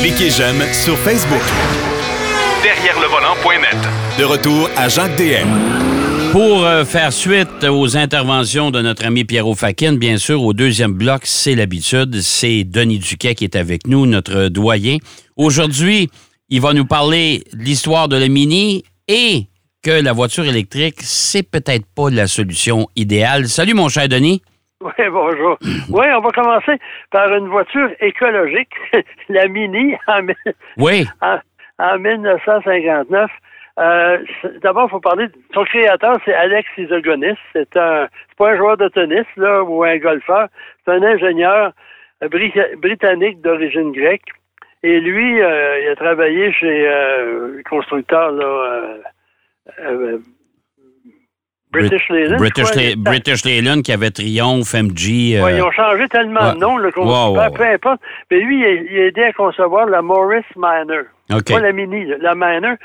Cliquez j'aime sur Facebook. Derrière le volant.net. De retour à Jacques DM. Pour euh, faire suite aux interventions de notre ami Pierrot Fakin, bien sûr, au deuxième bloc, c'est l'habitude, c'est Denis Duquet qui est avec nous, notre doyen. Aujourd'hui, il va nous parler de l'histoire de la Mini et que la voiture électrique, c'est peut-être pas la solution idéale. Salut, mon cher Denis. Oui, bonjour. Oui, on va commencer par une voiture écologique, la Mini, en, oui. en, 1959. Euh, D'abord, il faut parler de son créateur, c'est Alex Isogonis. C'est un, pas un joueur de tennis là ou un golfeur. C'est un ingénieur britannique d'origine grecque. Et lui, euh, il a travaillé chez euh, le constructeur là, British Leyland. British, British Leyland qui avait Triumph, MG. Euh... ils ont changé tellement de nom, le peu importe. Mais lui, il a aidé à concevoir la Morris Minor. Pas la Mini, la Minor.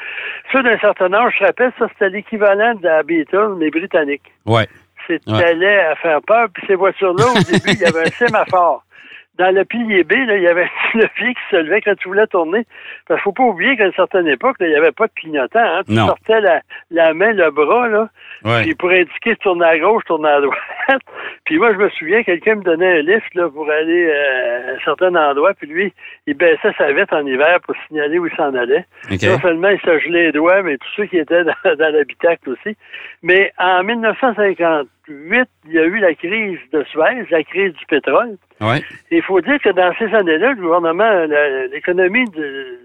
Ça, d'un certain âge, je rappelle, ça, c'était l'équivalent de la Beetle, mais britannique. Ouais. C'était ouais. à faire peur. Puis ces voitures-là, au début, il y avait un sémaphore dans le pilier B, là, il y avait un levier qui se levait quand tu voulais tourner. Parce qu'il faut pas oublier qu'à une certaine époque, là, il n'y avait pas de clignotant. Hein. Tu sortais la, la, main, le bras, là, ouais. puis pour indiquer tourner à gauche, tourner à droite. puis moi, je me souviens, quelqu'un me donnait un lift là, pour aller euh, à un certain endroit, puis lui, il baissait sa vitre en hiver pour signaler où il s'en allait. Okay. Non seulement il se gelait les doigts, mais tous ceux qui étaient dans, dans l'habitacle aussi. Mais en 1958, il y a eu la crise de Suez, la crise du pétrole. Ouais. Il faut dire que dans ces années-là, le gouvernement, l'économie de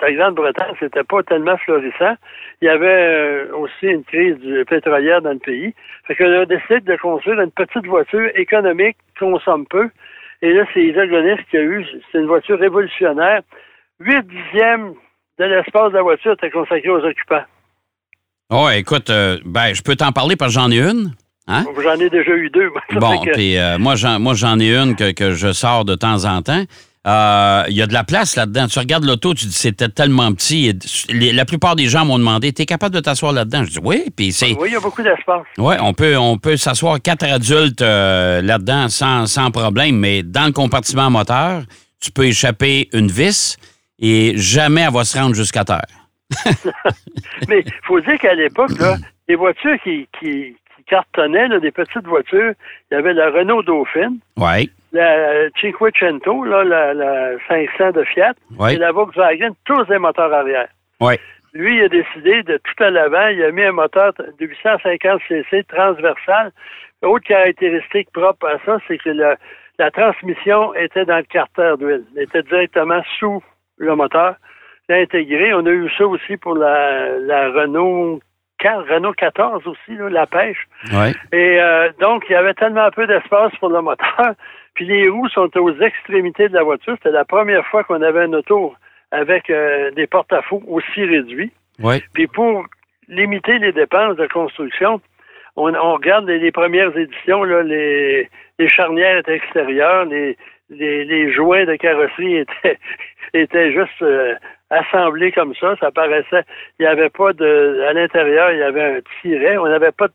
la Grande-Bretagne, c'était pas tellement florissant. Il y avait aussi une crise pétrolière dans le pays. Fait qu'on a décidé de construire une petite voiture économique, consomme peu. Et là, c'est Isogonis qui a eu, c'est une voiture révolutionnaire. Huit dixièmes de l'espace de la voiture était consacré aux occupants. Oh, écoute, euh, ben, je peux t'en parler parce que j'en ai une. Hein? J'en ai déjà eu deux. Bon, puis euh, moi, j'en ai une que, que, je sors de temps en temps. Il euh, y a de la place là-dedans. Tu regardes l'auto, tu dis c'était tellement petit. La plupart des gens m'ont demandé T'es capable de t'asseoir là-dedans? Je dis Oui, puis c'est. Oui, il y a beaucoup d'espace. Oui, on peut, on peut s'asseoir quatre adultes euh, là-dedans sans, sans problème, mais dans le compartiment moteur, tu peux échapper une vis et jamais elle va se rendre jusqu'à terre. mais il faut dire qu'à l'époque, les voitures qui, qui, cartonnaient, là, des petites voitures. Il y avait la Renault Dauphine. Oui. La Cinquecento, là, la, la 500 de Fiat. Ouais. Et la Volkswagen, tous des moteurs arrière. Lui, il a décidé de tout à l'avant, il a mis un moteur de 850 cc transversal. Autre caractéristique propre à ça, c'est que la, la transmission était dans le carter d'huile. Elle était directement sous le moteur. Intégré. On a eu ça aussi pour la, la Renault Renault 14 aussi, là, la pêche. Ouais. Et euh, donc, il y avait tellement peu d'espace pour le moteur. Puis les roues sont aux extrémités de la voiture. C'était la première fois qu'on avait un auto avec euh, des porte-à-faux aussi réduits. Ouais. Puis pour limiter les dépenses de construction, on, on regarde les, les, premières éditions, là, les, les charnières étaient extérieures, les, les, les joints de carrosserie étaient, étaient juste euh, assemblés comme ça. Ça paraissait, il n'y avait pas de, à l'intérieur, il y avait un tiret. On n'avait pas, de,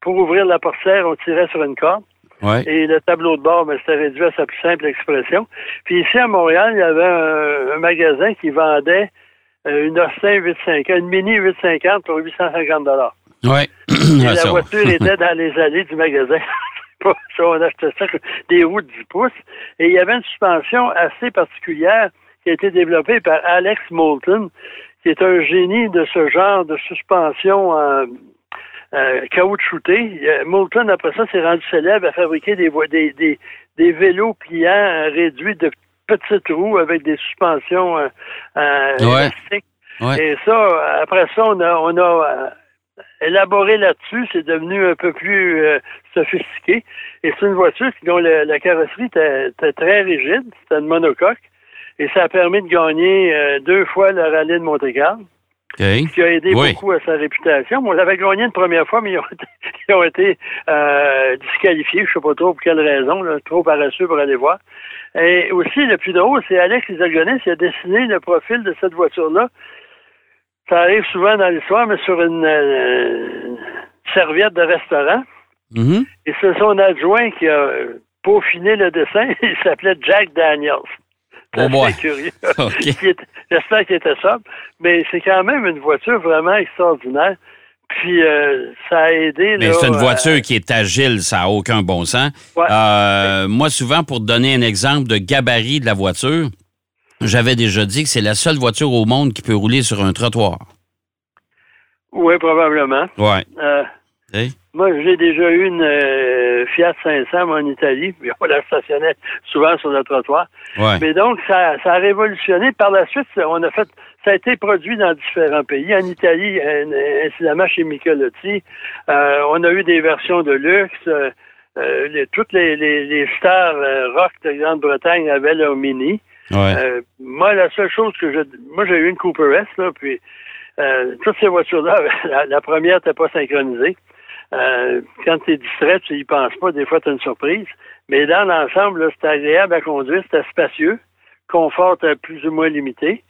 pour ouvrir la portière, on tirait sur une corde. Ouais. Et le tableau de bord, mais c'était réduit à sa plus simple expression. Puis ici, à Montréal, il y avait un, un magasin qui vendait euh, une Austin 850, une Mini 850 pour 850 dollars. Ouais. Et la voiture était dans les allées du magasin. ça, on achetait ça, des roues de 10 pouces. Et il y avait une suspension assez particulière qui a été développée par Alex Moulton, qui est un génie de ce genre de suspension euh, euh, caoutchouté. Moulton, après ça, s'est rendu célèbre à fabriquer des, des, des, des vélos pliants euh, réduits de petites roues avec des suspensions euh, ouais. élastiques. Ouais. Et ça, après ça, on a, on a élaboré là-dessus, c'est devenu un peu plus euh, sophistiqué. Et c'est une voiture dont la, la carrosserie était, était, très rigide, c'était une monocoque. Et ça a permis de gagner euh, deux fois le rallye de Monte-Carlo. Okay. Ce qui a aidé oui. beaucoup à sa réputation. On l'avait gagné une première fois, mais ils ont été, ils ont été euh, disqualifiés. Je ne sais pas trop pour quelle raison, là, trop paresseux pour aller voir. Et aussi, le plus drôle, c'est Alex Isogonis qui a dessiné le profil de cette voiture-là. Ça arrive souvent dans l'histoire, mais sur une euh, serviette de restaurant. Mm -hmm. Et c'est son adjoint qui a peaufiné le dessin. Il s'appelait Jack Daniels. Oh boy. curieux. J'espère qu'il était sobre. Mais c'est quand même une voiture vraiment extraordinaire. Puis euh, ça a aidé. C'est une à- voiture qui est agile, ça n'a aucun bon sens. Ouais. Euh, moi, souvent, pour te donner un exemple de gabarit de la voiture, j'avais déjà dit que c'est la seule voiture au monde qui peut rouler sur un trottoir. Oui, probablement. Ouais. Euh, Hey. moi, j'ai déjà eu une euh, Fiat 500 moi, en Italie. Puis on la stationnait souvent sur le trottoir. Ouais. Mais donc, ça, ça a révolutionné. Par la suite, on a fait, ça a été produit dans différents pays. En Italie, incidemment chez Michelotti, euh, on a eu des versions de luxe. les- toutes les, les, les stars rock de Grande-Bretagne avaient leur mini. Euh, moi, la seule chose que je... Moi, j'ai eu une Cooper S, là, puis euh, toutes ces voitures-là, la, la première n'était pas synchronisée. Euh, quand tu es distrait, tu y penses pas, des fois, tu as une surprise. Mais dans l'ensemble, c'était agréable à conduire, c'était spacieux, confort plus ou moins limité.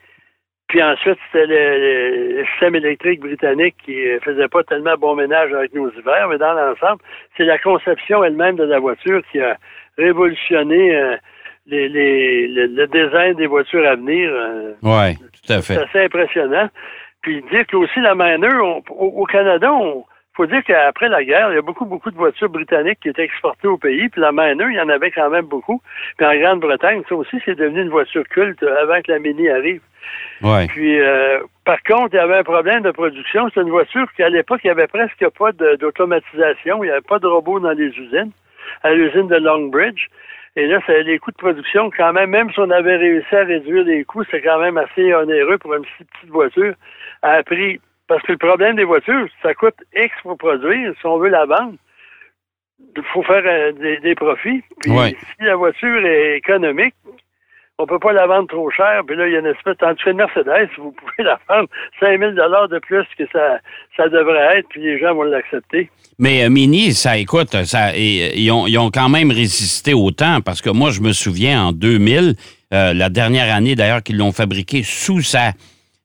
Puis ensuite, c'était le, système électrique britannique qui faisait pas tellement bon ménage avec nos hivers, mais dans l'ensemble, c'est la conception elle-même de la voiture qui a révolutionné les, les- le, design des voitures à venir. euh, Ouais, tout à c'est fait. assez impressionnant. Puis dire que aussi la on- au, au Canada, on faut dire qu'après la guerre, il y a beaucoup, beaucoup de voitures britanniques qui étaient exportées au pays. Puis la Manor, il y en avait quand même beaucoup. Puis en Grande-Bretagne, ça aussi, c'est devenu une voiture culte avant que la Mini arrive. Ouais. Puis, euh, par contre, il y avait un problème de production. C'est une voiture qu'à l'époque, il n'y avait presque pas d'automatisation. Il n'y avait pas de robots dans les usines, à l'usine de Longbridge. Et là, ça, les coûts de production, quand même, même si on avait réussi à réduire les coûts, c'est quand même assez onéreux pour une si petite voiture à prix. Parce que le problème des voitures, ça coûte X pour produire. Si on veut la vendre, il faut faire euh, des, des profits. Puis Ouais. si la voiture est économique, on peut pas la vendre trop cher. Puis là, il y a une espèce, tandis Mercedes, vous pouvez la vendre 5000 dollars de plus que ça, ça devrait être, puis les gens vont l'accepter. Mais euh, Mini, ça, écoute, ça, et, ils, ont, quand même résisté au temps parce que moi, je me souviens en 2000, euh, la dernière année d'ailleurs qu'ils l'ont fabriqué sous sa,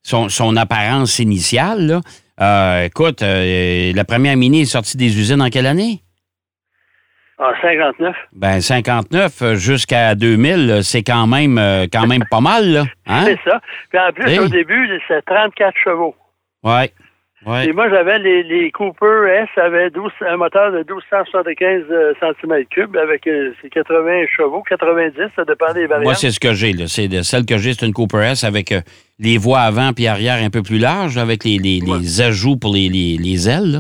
son, apparence initiale. Euh, écoute, euh, la première Mini est sortie des usines en quelle année? En 59. Ben 59 euh, jusqu'à 2000, euh, c'est quand même euh, quand même pas mal là, hein? C'est ça. Puis en plus, Hey. au début, c'est 34 chevaux. Ouais. Ouais. Et moi, j'avais les, les Cooper S avaient 12, un moteur de 1275 cm3 avec euh, c'est 80 chevaux, 90, ça dépend des variantes. Moi, c'est ce que j'ai. là. C'est de- celle que j'ai, c'est une Cooper S avec euh, les voies avant puis arrière un peu plus larges, avec les, les- les ajouts pour les, les- les ailes. Là.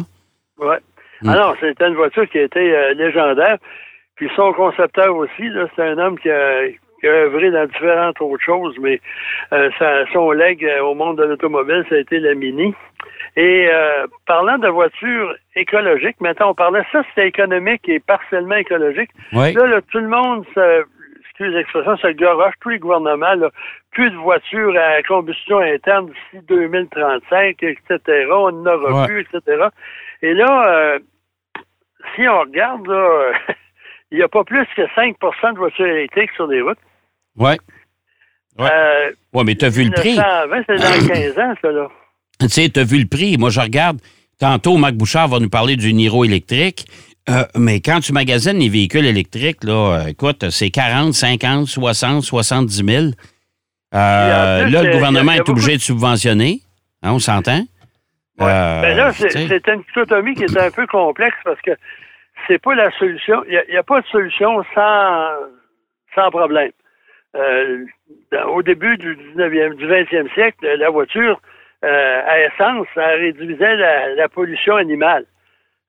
Ouais. Mm. Ah non, c'était une voiture qui a été euh, légendaire. Puis son concepteur aussi, là, c'est un homme qui a, qui a œuvré dans différentes autres choses, mais euh, sa- son leg euh, au monde de l'automobile, ça a été la Mini. Et euh, parlant de voitures écologiques, maintenant on parlait ça, c'était économique et partiellement écologique. Oui. Là, là, tout le monde, se, excuse l'expression, se garoche, tous les gouvernements, là, plus de voitures à combustion interne d'ici 2035, etc. On n'en aura Ouais. plus, etc. Et là, euh, si on regarde, là, il n'y a pas plus que 5% de voitures électriques sur les routes. Ouais. Ouais. Euh, Ouais, mais tu as vu le prix. 1920, c'est dans 15 ans, ça, là. Tu sais, tu as vu le prix. Moi, je regarde. Tantôt, Marc Bouchard va nous parler du Niro électrique. Euh, mais quand tu magasines les véhicules électriques, là, euh, écoute, c'est 40, 50, 60, 70 000. Euh, en plus, là, le gouvernement il y a est obligé de subventionner. Hein, on s'entend? Ouais. Euh, ben là, c'est une dichotomie qui est un peu complexe parce que c'est pas la solution. Il n'y a, pas de solution sans, sans problème. Euh, dans- au début du 19e, du 20e siècle, la voiture euh, à essence, ça réduisait la, la pollution animale.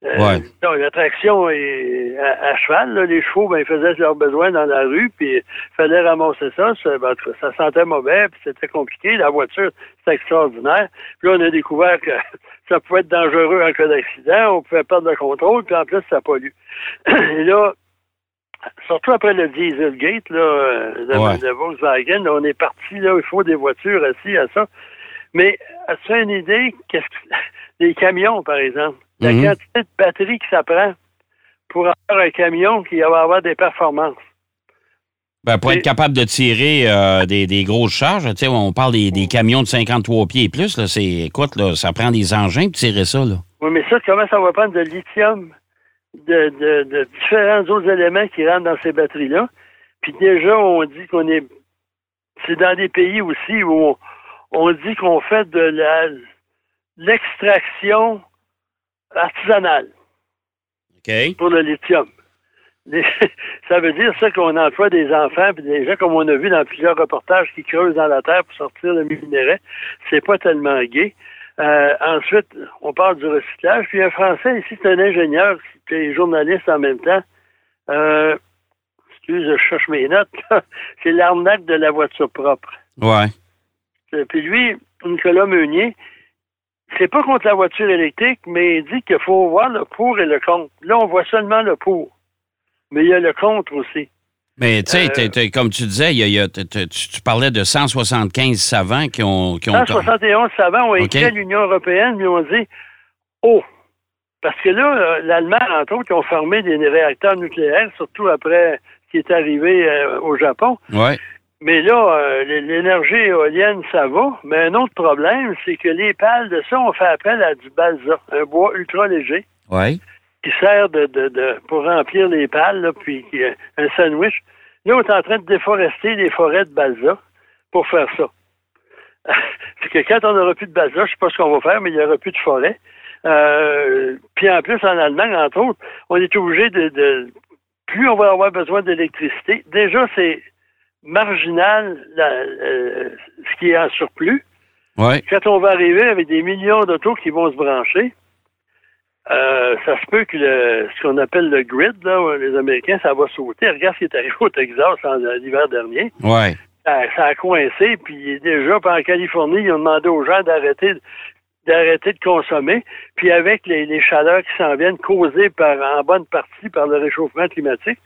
Euh, Ouais. donc, la traction est à, à cheval, là, les chevaux, ben, ils faisaient leurs besoins dans la rue, puis il fallait ramasser ça. Ça, ben, ça sentait mauvais, puis c'était compliqué. La voiture, c'était extraordinaire. Puis là, on a découvert que ça pouvait être dangereux en cas d'accident, on pouvait perdre le contrôle, puis en plus, ça pollue. Et là, surtout après le Dieselgate, là, euh, de, Ouais. de Volkswagen, là, on est parti, là, il faut des voitures assis à ça. Mais as-tu une idée, qu'est-ce que des camions, par exemple, la Mhm. quantité de batterie que ça prend pour avoir un camion qui va avoir des performances. Ben, pour Et- être capable de tirer euh, des, des grosses charges, on parle des, des camions de 53 pieds et plus, là, c'est, écoute, là, ça prend des engins pour tirer ça, là. Oui, mais ça, comment ça va prendre de lithium, de, de, de différents autres éléments qui rentrent dans ces batteries-là? Puis déjà, on dit qu'on est c'est dans des pays aussi où on, on dit qu'on fait de la l'extraction artisanale OK. pour le lithium. Les- ça veut dire ça qu'on emploie des enfants puis des gens comme on a vu dans plusieurs reportages qui creusent dans la terre pour sortir le minerai. C'est pas tellement gai. Euh, ensuite, on parle du recyclage. Puis un Français ici, c'est un ingénieur qui est journaliste en même temps. Euh, excuse, je cherche mes notes. c'est l'arnaque de la voiture propre. Ouais. Euh, Puis lui, Nicolas Meunier, c'est pas contre la voiture électrique, mais il dit qu'il faut voir le pour et le contre. Là, on voit seulement le pour. Mais il y a le contre aussi. Mais tu sais, Euh, comme tu disais, y a- y a- tu, parlais de 175 savants qui ont. Qui ont 171 savants ont écrit à l'Union européenne, mais ont dit Oh! Parce que là, euh, l'Allemagne, entre autres, qui ont formé des réacteurs nucléaires, surtout après ce qui est arrivé euh, au Japon. Ouais. Mais là, euh, l'énergie éolienne, ça va. Mais un autre problème, c'est que les pales de ça, on fait appel à du balsa, un bois ultra léger. Ouais. qui sert de, de, de- pour remplir les pales, là, puis euh, un sandwich. Là, on est en train de déforester les forêts de balsa pour faire ça. c'est que quand on n'aura plus de balsa, je sais pas ce qu'on va faire, mais il n'y aura plus de forêt. Euh, puis en plus, en Allemagne, entre autres, on est obligé de, de- plus on va avoir besoin d'électricité. Déjà, c'est marginal la- euh, ce qui est en surplus Ouais. quand on va arriver avec des millions d'autos qui vont se brancher, euh, ça se peut que le, ce qu'on appelle le grid, là, les Américains, ça va sauter. Regarde ce qui est arrivé au Texas en- l'hiver dernier. Ouais. Ça, ça a coincé, puis déjà, en Californie, ils ont demandé aux gens d'arrêter d'arrêter de consommer, puis avec les, chaleurs qui s'en viennent causées par, en bonne partie par le réchauffement climatique,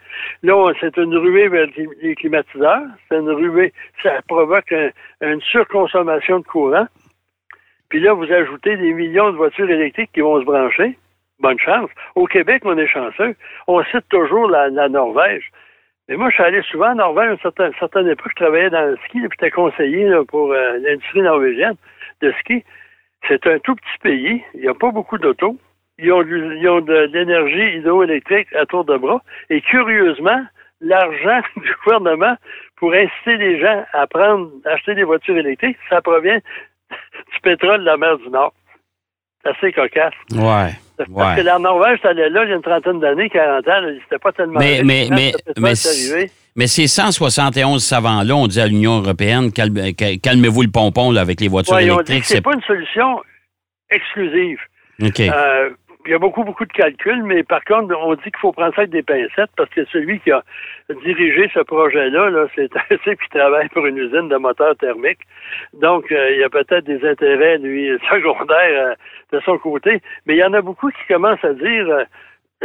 là, c'est une ruée vers les climatiseurs, c'est une ruée, ça provoque un- une surconsommation de courant, puis là, vous ajoutez des millions de voitures électriques qui vont se brancher, bonne chance. Au Québec, on est chanceux, on cite toujours la, Norvège, mais moi, je suis allé souvent en Norvège à une certaine, époque. Je travaillais dans le ski, puis j'étais conseiller pour euh, l'industrie norvégienne de ski. C'est un tout petit pays. Il n'y a pas beaucoup d'autos. Ils ont, ils ont de, l'énergie hydroélectrique à tour de bras. Et curieusement, l'argent du gouvernement pour inciter les gens à prendre, acheter des voitures électriques, ça provient du pétrole de la mer du Nord. C'est assez cocasse. Ouais. Parce Ouais. que la Norvège, ça allait là il y a une trentaine d'années, 40 ans, c'était pas tellement. Mais- mais- mais- mais Mais ces 171 savants-là, on dit à l'Union européenne, calme- cal- calmez-vous le pompon là, avec les voitures ouais, ont électriques. que c'est pas une solution exclusive. Euh, il y a beaucoup, beaucoup de calculs, mais par contre, on dit qu'il faut prendre ça avec des pincettes parce que celui qui a dirigé ce projet-là, là, c'est un type qui travaille pour une usine de moteurs thermiques. Donc, euh, il y a peut-être des intérêts, lui, secondaires euh, de son côté. Mais il y en a beaucoup qui commencent à dire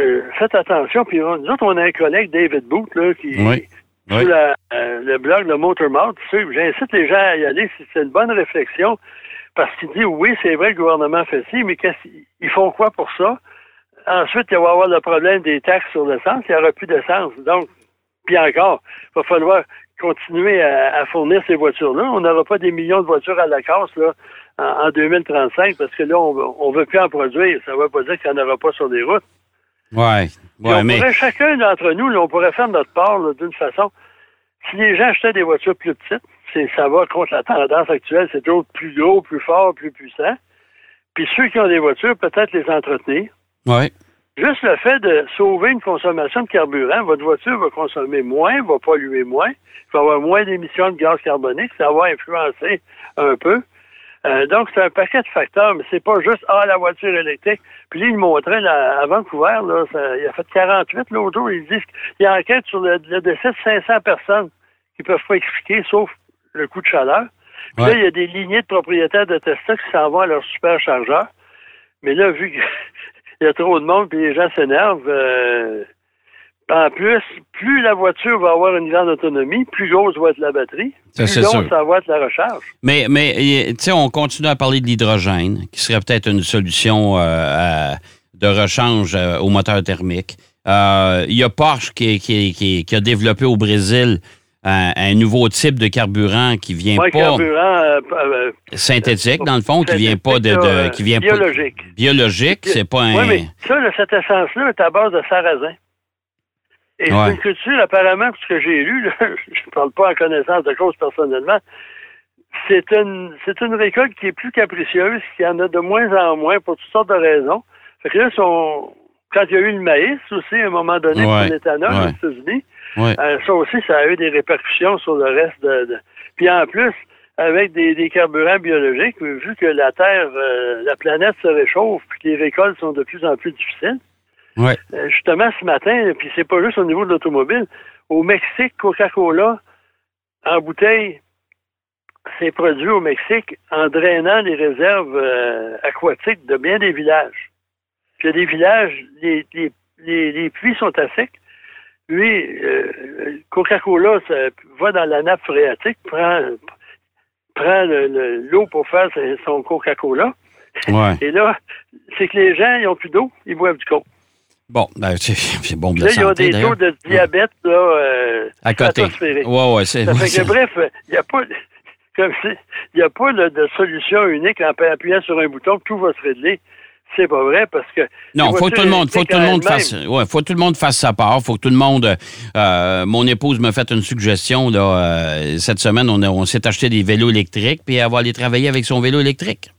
euh, faites attention. Puis on- nous autres, on a un collègue, David Booth, là, qui Oui. Sur la- euh, le blog de Motormouth. J'incite les gens à y aller. C'est- une bonne réflexion parce qu'il dit oui, c'est vrai, le gouvernement fait ci, mais qu'est-ce- ils font quoi pour ça? Ensuite, il va y avoir le problème des taxes sur l'essence. Il n'y aura plus d'essence. Donc, puis encore, il va falloir continuer à, à fournir ces voitures-là. On n'aura pas des millions de voitures à la casse là, en, en 2035 parce que là, on ne veut plus en produire. Ça ne veut pas dire qu'il n'y en aura pas sur les routes. Ouais, on mais. pourrait, chacun d'entre nous, là, on pourrait faire notre part d'une façon. Si les gens achetaient des voitures plus petites, c'est, ça va contre la tendance actuelle, c'est toujours plus gros, plus fort, plus puissant. Puis ceux qui ont des voitures, peut-être les entretenir. Ouais. Juste le fait de sauver une consommation de carburant, votre voiture va consommer moins, va polluer moins, va avoir moins d'émissions de gaz carbonique, ça va influencer un peu. Euh, donc, c'est un paquet de facteurs, mais c'est pas juste Ah, la voiture électrique. Puis lui, il montrait là, à Vancouver, là, ça- il a fait 48 l'autre jour, il dit qu'il enquête sur le, le décès de 500 personnes qui peuvent pas expliquer, sauf le coup de chaleur. Puis Ouais. là, il y a des lignées de propriétaires de Tesla qui s'en vont à leur superchargeur. Mais là, vu qu'il y a trop de monde puis les gens s'énervent, euh, en plus, plus la voiture va avoir une grande autonomie, plus grosse va être la batterie, Ça, plus sûr. ça va être la recharge. Mais, mais tu sais, on continue à parler de l'hydrogène, qui serait peut-être une solution euh, à- de rechange euh, au moteur thermique. Euh, Il y a Porsche qui, qui- qui- qui a développé au Brésil un, un nouveau type de carburant qui vient pas carburant euh, euh, synthétique, dans le fond, qui vient pas de, de- qui vient pas- biologique. biologique, c'est pas un. Oui, mais ça, cette essence-là est à base de sarrasin. Et Ouais. c'est une culture, apparemment, ce que j'ai lu, là, je ne parle pas en connaissance de cause personnellement, c'est une, c'est une récolte qui est plus capricieuse, qui en a de moins en moins pour toutes sortes de raisons. Fait que là, quand il y a eu le maïs aussi, à un moment donné, Ouais. pour l'éthanol Ouais. aux États-Unis, Ouais. euh, ça aussi, ça a eu des répercussions sur le reste de. de- Puis en plus, avec des, des carburants biologiques, vu que la Terre, euh, la planète se réchauffe, puis que les récoltes sont de plus en plus difficiles. Ouais. Euh, justement, ce matin, puis c'est pas juste au niveau de l'automobile, au Mexique, Coca-Cola, en bouteille, c'est produit au Mexique en drainant les réserves euh, aquatiques de bien des villages. Puis il y a des villages, les, les, les, les puits sont à sec. Lui, euh, Coca-Cola ça va dans la nappe phréatique, prend, prend le- le- l'eau pour faire son Coca-Cola. Ouais. Et là, c'est que les gens, ils n'ont plus d'eau, ils boivent du coke. Bon, ben, c'est bon de Là, ils ont santé, des taux de diabète là, euh, À côté. Ouais, ouais, c'est. Ouais, bref, il n'y a pas, comme il y a pas là, de solution unique en appuyant sur un bouton que tout va se régler. C'est pas vrai parce que. Non, faut que tout le monde, faut que tout le monde fasse, ouais, faut que tout le monde fasse sa part. Faut que tout le monde. euh, mon épouse m'a fait une suggestion là euh, cette semaine. On, a- on s'est acheté des vélos électriques, puis elle va aller travailler avec son vélo électrique.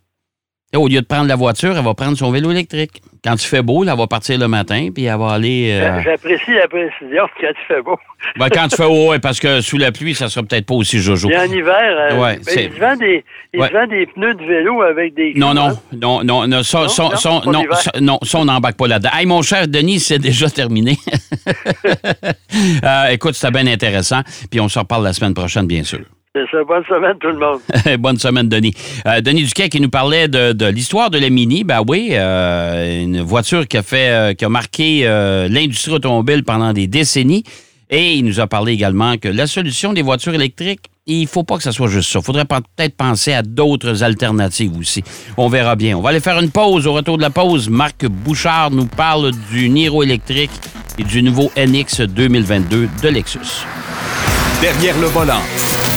Au lieu de prendre la voiture, elle va prendre son vélo électrique. Quand il fait beau, là, elle va partir le matin, puis elle va aller. euh. J'apprécie la précision quand il fait beau. ben, quand il fait haut, ouais, parce que sous la pluie, ça sera peut-être pas aussi jojo. Et en hiver, euh, Ouais, ben, il vend des, il Ouais. vend des pneus de vélo avec des. Non, non, non, non, non, ça, Non, ça, non, ça, on n'embarque pas là-dedans. Hey, mon cher Denis, c'est déjà terminé. Euh, écoute, c'était bien intéressant. Puis on se reparle la semaine prochaine, bien sûr. C'est ça. Bonne semaine, tout le monde. Bonne semaine, Denis. Euh, Denis Duquet qui nous parlait de, de l'histoire de la Mini. Ben oui, euh, une voiture qui a fait, euh, qui a marqué euh, l'industrie automobile pendant des décennies. Et il nous a parlé également que la solution des voitures électriques, il faut pas que ça soit juste ça. Il faudrait peut-être penser à d'autres alternatives aussi. On verra bien. On va aller faire une pause. Au retour de la pause, Marc Bouchard nous parle du Niro électrique et du nouveau NX 2022 de Lexus. Derrière le volant.